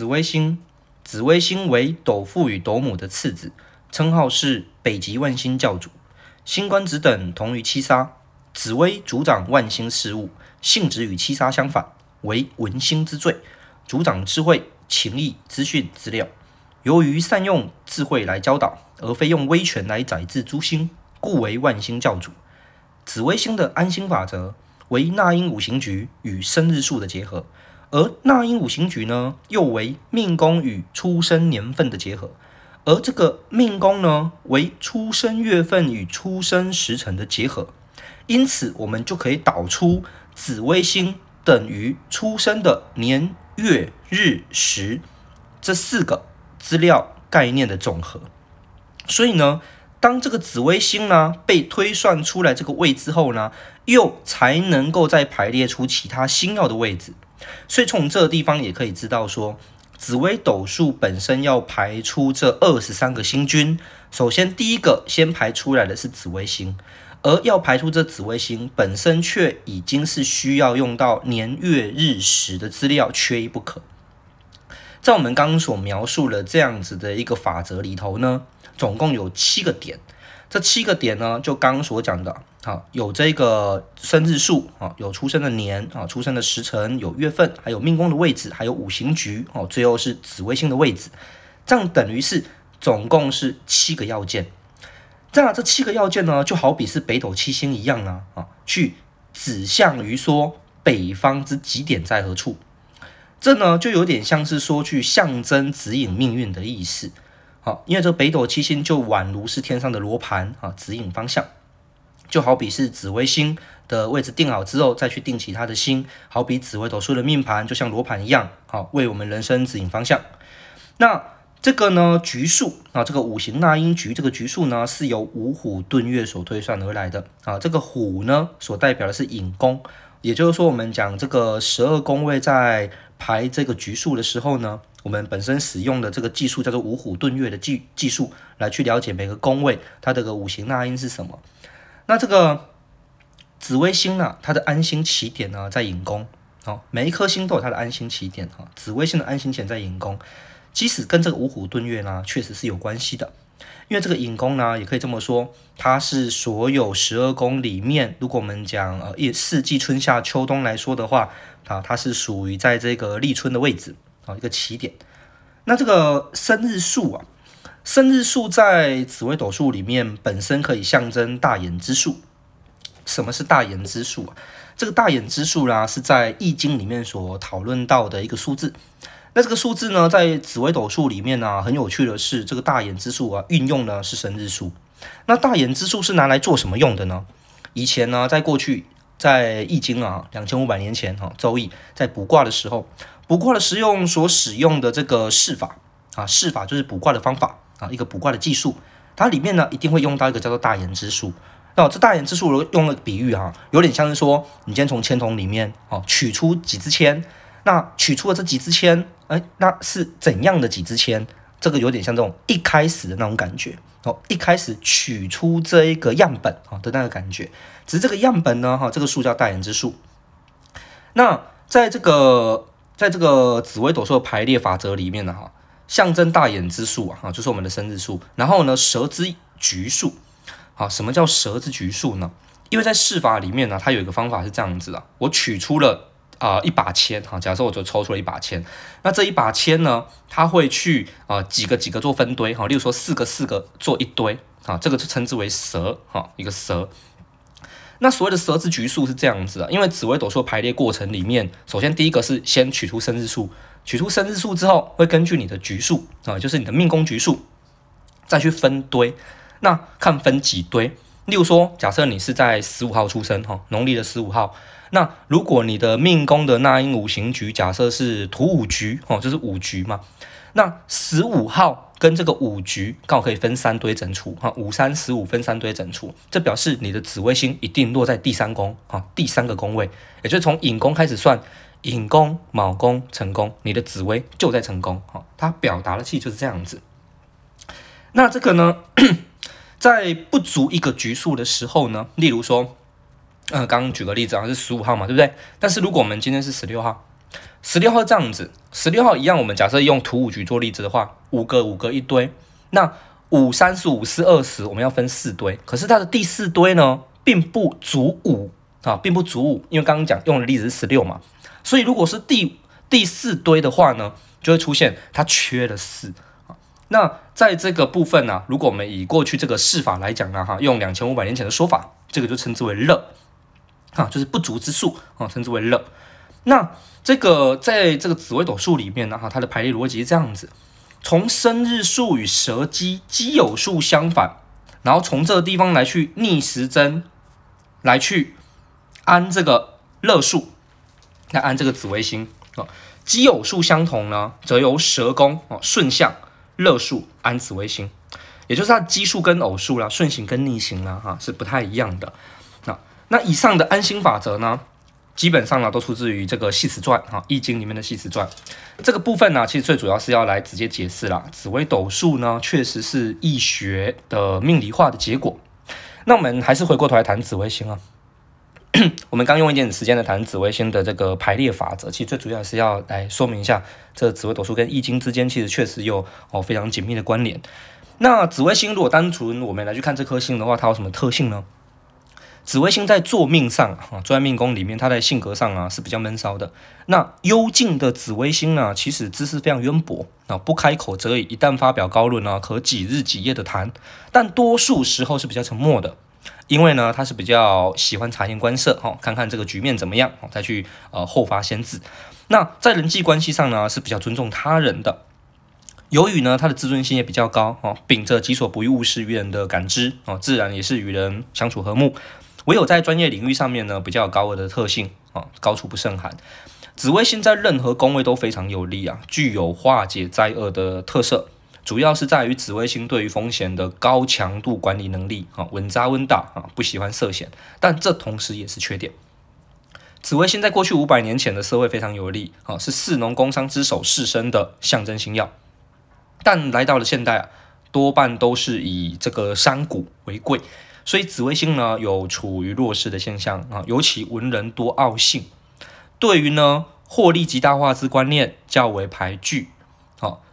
紫微星，紫微星为斗父与斗母的次子，称号是北极万星教主。星官职等同于七杀，紫微主掌万星事务，性质与七杀相反，为文星之最，主掌智慧、情谊、资讯、资料。由于善用智慧来教导，而非用威权来宰制诸星，故为万星教主。紫微星的安星法则为纳音五行局与生日数的结合，而纳音五行局呢，又为命宫与出生年份的结合，而这个命宫呢，为出生月份与出生时辰的结合。因此，我们就可以导出紫微星等于出生的年月日时这四个。资料概念的总和，所以呢，当这个紫微星呢被推算出来这个位置后呢，又才能够再排列出其他星曜的位置。所以从这个地方也可以知道说，紫微斗数本身要排出这二十三个星君，首先第一个先排出来的是紫微星，而要排出这紫微星本身却已经是需要用到年月日时的资料，缺一不可。在我们刚刚所描述的这样子的一个法则里头呢，总共有七个点。这七个点呢，就刚刚所讲的，啊，有这个生日数啊，有出生的年啊，出生的时辰，有月份，还有命宫的位置，还有五行局哦，最后是紫微星的位置。这样等于是总共是七个要件。这样这七个要件呢，就好比是北斗七星一样啊，啊，去指向于说北方之极点在何处。这呢，就有点像是说去象征指引命运的意思，好，因为这北斗七星就宛如是天上的罗盘啊，指引方向，就好比是紫微星的位置定好之后，再去定其他的星，好比紫微斗数的命盘就像罗盘一样，好，为我们人生指引方向。那这个呢，局数啊，这个五行纳音局这个局数呢，是由五虎遁月所推算而来的啊，这个虎呢，所代表的是引宫，也就是说，我们讲这个十二宫位在。排这个局数的时候呢，我们本身使用的这个技术叫做五虎遁月的技技术，来去了解每个宫位它的个五行纳音是什么。那这个紫微星呢，它的安星起点呢在寅宫，好，每一颗星都有它的安星起点哈。紫微星的安星点在寅宫，即使跟这个五虎遁月呢确实是有关系的，因为这个寅宫呢也可以这么说，它是所有十二宫里面，如果我们讲呃一四季春夏秋冬来说的话。啊，它是属于在这个立春的位置啊，一个起点。那这个生日数啊，生日数在紫微斗数里面本身可以象征大衍之数。什么是大衍之数啊？这个大衍之数啦，是在易经里面所讨论到的一个数字。那这个数字呢，在紫微斗数里面呢，很有趣的是，这个大衍之数啊，运用呢是生日数。那大衍之数是拿来做什么用的呢？以前呢，在过去。在易经啊，两千五百年前哈，周易在卜卦的时候，卜卦的时用所使用的这个试法啊，试法就是卜卦的方法啊，一个卜卦的技术，它里面呢一定会用到一个叫做大衍之数。那这大眼之数用了比喻哈，有点像是说，你今天从签筒里面哦取出几支签，那取出了这几支签，哎，那是怎样的几支签？这个有点像这种一开始的那种感觉哦，一开始取出这一个样本啊的那个感觉，只是这个样本呢哈，这个数叫大眼之数。那在这个在这个紫微斗数的排列法则里面呢哈，象征大眼之数啊，哈就是我们的生日数。然后呢，蛇之局数，啊，什么叫蛇之局数呢？因为在试法里面呢，它有一个方法是这样子的，我取出了。啊、一把签哈，假设我就抽出了一把签，那这一把签呢，它会去啊、几个几个做分堆哈，例如说四个四个做一堆啊，这个就称之为蛇哈，一个蛇。那所谓的蛇之局数是这样子啊，因为紫微斗数排列过程里面，首先第一个是先取出生日数，取出生日数之后，会根据你的局数啊，就是你的命宫局数，再去分堆，那看分几堆。例如说，假设你是在十五号出生哈，农历的十五号。那如果你的命宫的纳音五行局假设是土五局哦，就是五局嘛，那十五号跟这个五局刚好可以分三堆整除哈，五三十五分三堆整除，这表示你的紫微星一定落在第三宫哈，第三个宫位，也就是从寅宫开始算，寅宫、卯宫、辰宫，你的紫微就在辰宫哈，它表达的气就是这样子。那这个呢，在不足一个局数的时候呢，例如说。呃，刚刚举个例子啊，是十五号嘛，对不对？但是如果我们今天是十六号，十六号这样子，十六号一样，我们假设用土五局做例子的话，五个五个一堆，那五三十五四二十，我们要分四堆，可是它的第四堆呢，并不足五啊，并不足五，因为刚刚讲用的例子是十六嘛，所以如果是第第四堆的话呢，就会出现它缺了四。那在这个部分呢、如果我们以过去这个式法来讲呢，哈，用两千五百年前的说法，这个就称之为乐，啊，就是不足之数啊，称之为乐。那这个在这个紫微斗数里面呢，哈，它的排列逻辑是这样子：从生日数与蛇基奇偶数相反，然后从这个地方来去逆时针来去安这个乐数，来安这个紫微星啊。奇偶数相同呢，则由蛇宫啊顺向乐数安紫微星，也就是它奇数跟偶数啦，顺行跟逆行啦，哈，是不太一样的。那那以上的安心法则呢，基本上呢，都出自于这个《系辞传》哈，《易经》里面的《系辞传》这个部分呢，其实最主要是要来直接解释啦。紫微斗数呢，确实是易学的命理化的结果。那我们还是回过头来谈紫微星啊。我们刚用一点时间来谈紫微星的这个排列法则，其实最主要是要来说明一下，这紫微斗数跟易经之间其实确实有哦非常紧密的关联。那紫微星如果单纯我们来去看这颗星的话，它有什么特性呢？紫微星在坐命上啊，坐在命宫里面，它在性格上啊是比较闷骚的。那幽静的紫微星呢，其实知识非常渊博啊，不开口则已，一旦发表高论啊，可几日几夜的谈。但多数时候是比较沉默的，因为呢，他是比较喜欢察言观色哈，看看这个局面怎么样，再去呃后发先至。那在人际关系上呢，是比较尊重他人的。由于呢，他的自尊心也比较高哦，秉着己所不欲，勿施于人的感知哦，自然也是与人相处和睦。唯有在专业领域上面呢，比较高额的特性啊，高处不胜寒。紫微星在任何宫位都非常有利啊，具有化解灾厄的特色。主要是在于紫微星对于风险的高强度管理能力啊，稳扎稳打啊，不喜欢涉险。但这同时也是缺点。紫微星在过去五百年前的社会非常有利啊，是四农工商之首士绅的象征星曜。但来到了现代啊，多半都是以这个商贾为贵。所以紫微星呢，有处于弱势的现象啊，尤其文人多傲性，对于呢获利极大化之观念较为排拒，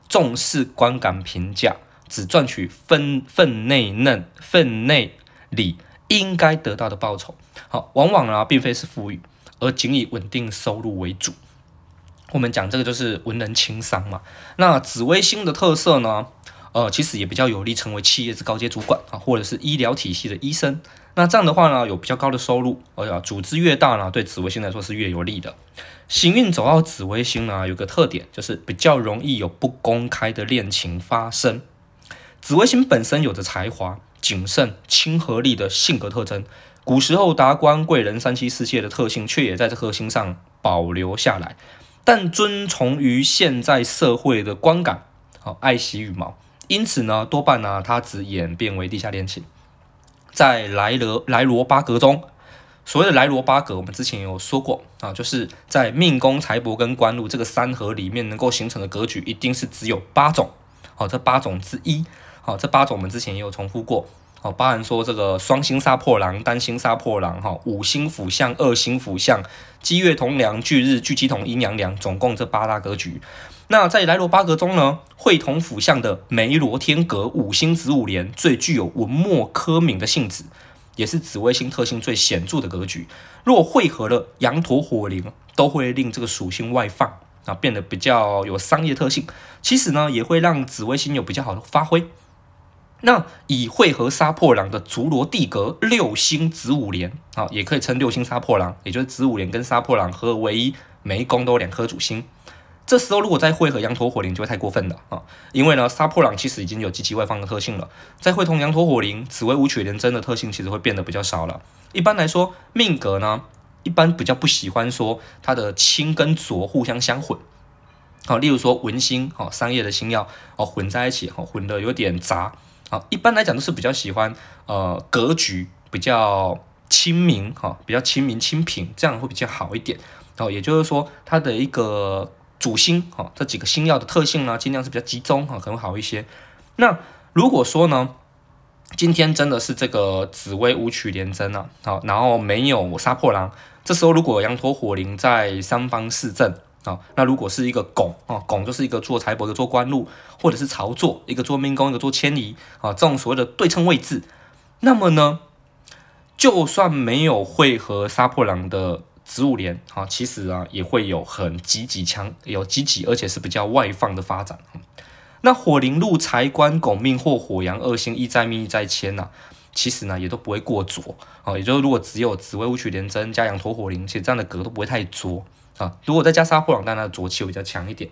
重视观感评价，只赚取分分内嫩分内里应该得到的报酬，好往往啊并非是富裕，而仅以稳定收入为主。我们讲这个就是文人轻商嘛。那紫微星的特色呢？呃，其实也比较有利成为企业之高阶主管啊，或者是医疗体系的医生。那这样的话呢，有比较高的收入，而呀组织越大呢，对紫微星来说是越有利的。行运走到紫微星呢，有个特点就是比较容易有不公开的恋情发生。紫微星本身有着才华、谨慎、亲和力的性格特征，古时候达官贵人三妻四妾的特性，却也在这颗星上保留下来。但遵从于现在社会的观感，好爱惜羽毛。因此呢，多半呢，它只演变为地下恋情。在莱罗莱罗八格中，所谓的莱罗八格，我们之前有说过啊，就是在命宫、财帛跟官禄这个三合里面，能够形成的格局，一定是只有八种。好，这八种之一。好，这八种我们之前也有重复过。好，包含说这个双星杀破狼、单星杀破狼、哈五星辅相、二星辅相、机月同梁、巨日巨七同阴阳梁，总共这八大格局。那在莱罗八格中呢，会同辅相的梅罗天格五星子午连最具有文墨科名的性质，也是紫微星特性最显著的格局。若会合了羊驼火铃，都会令这个属性外放啊，变得比较有商业特性。其实呢，也会让紫微星有比较好的发挥。那以会合杀破狼的竹罗地格六星子午连啊，也可以称六星杀破狼，也就是子午连跟杀破狼合为一，每一宫都有两颗主星。这时候如果再会合羊驼火灵就会太过分了啊！因为呢，杀破狼其实已经有极其外放的特性了，再会同羊驼火灵，紫微武曲连针的特性其实会变得比较少了。一般来说，命格呢，一般比较不喜欢说它的清跟浊互相相混。好，例如说文星，好商业的星曜哦混在一起，好混得有点杂。啊，一般来讲都是比较喜欢呃格局比较亲民哈，比较亲民亲平，这样会比较好一点。哦，也就是说它的一个。主星哈，这几个星曜的特性呢，尽量是比较集中哈，可能好一些。那如果说呢，今天真的是这个紫薇五曲连针啊，好，然后没有杀破狼，这时候如果羊驼火灵在三方四正啊。那如果是一个拱啊，拱就是一个做财帛，的做官禄，或者是曹坐，一个做命宫，一个做迁移啊，这种所谓的对称位置，那么呢，就算没有会合杀破狼的子午连啊，其实啊也会有很积极强，有积极而且是比较外放的发展。那火灵禄财官拱命或火阳二星一在命一在迁呐，其实呢也都不会过浊啊。也就是如果只有紫薇武曲连贞加羊驼火灵，且这样的格都不会太浊啊。如果再加杀破狼，当然浊气会比较强一点。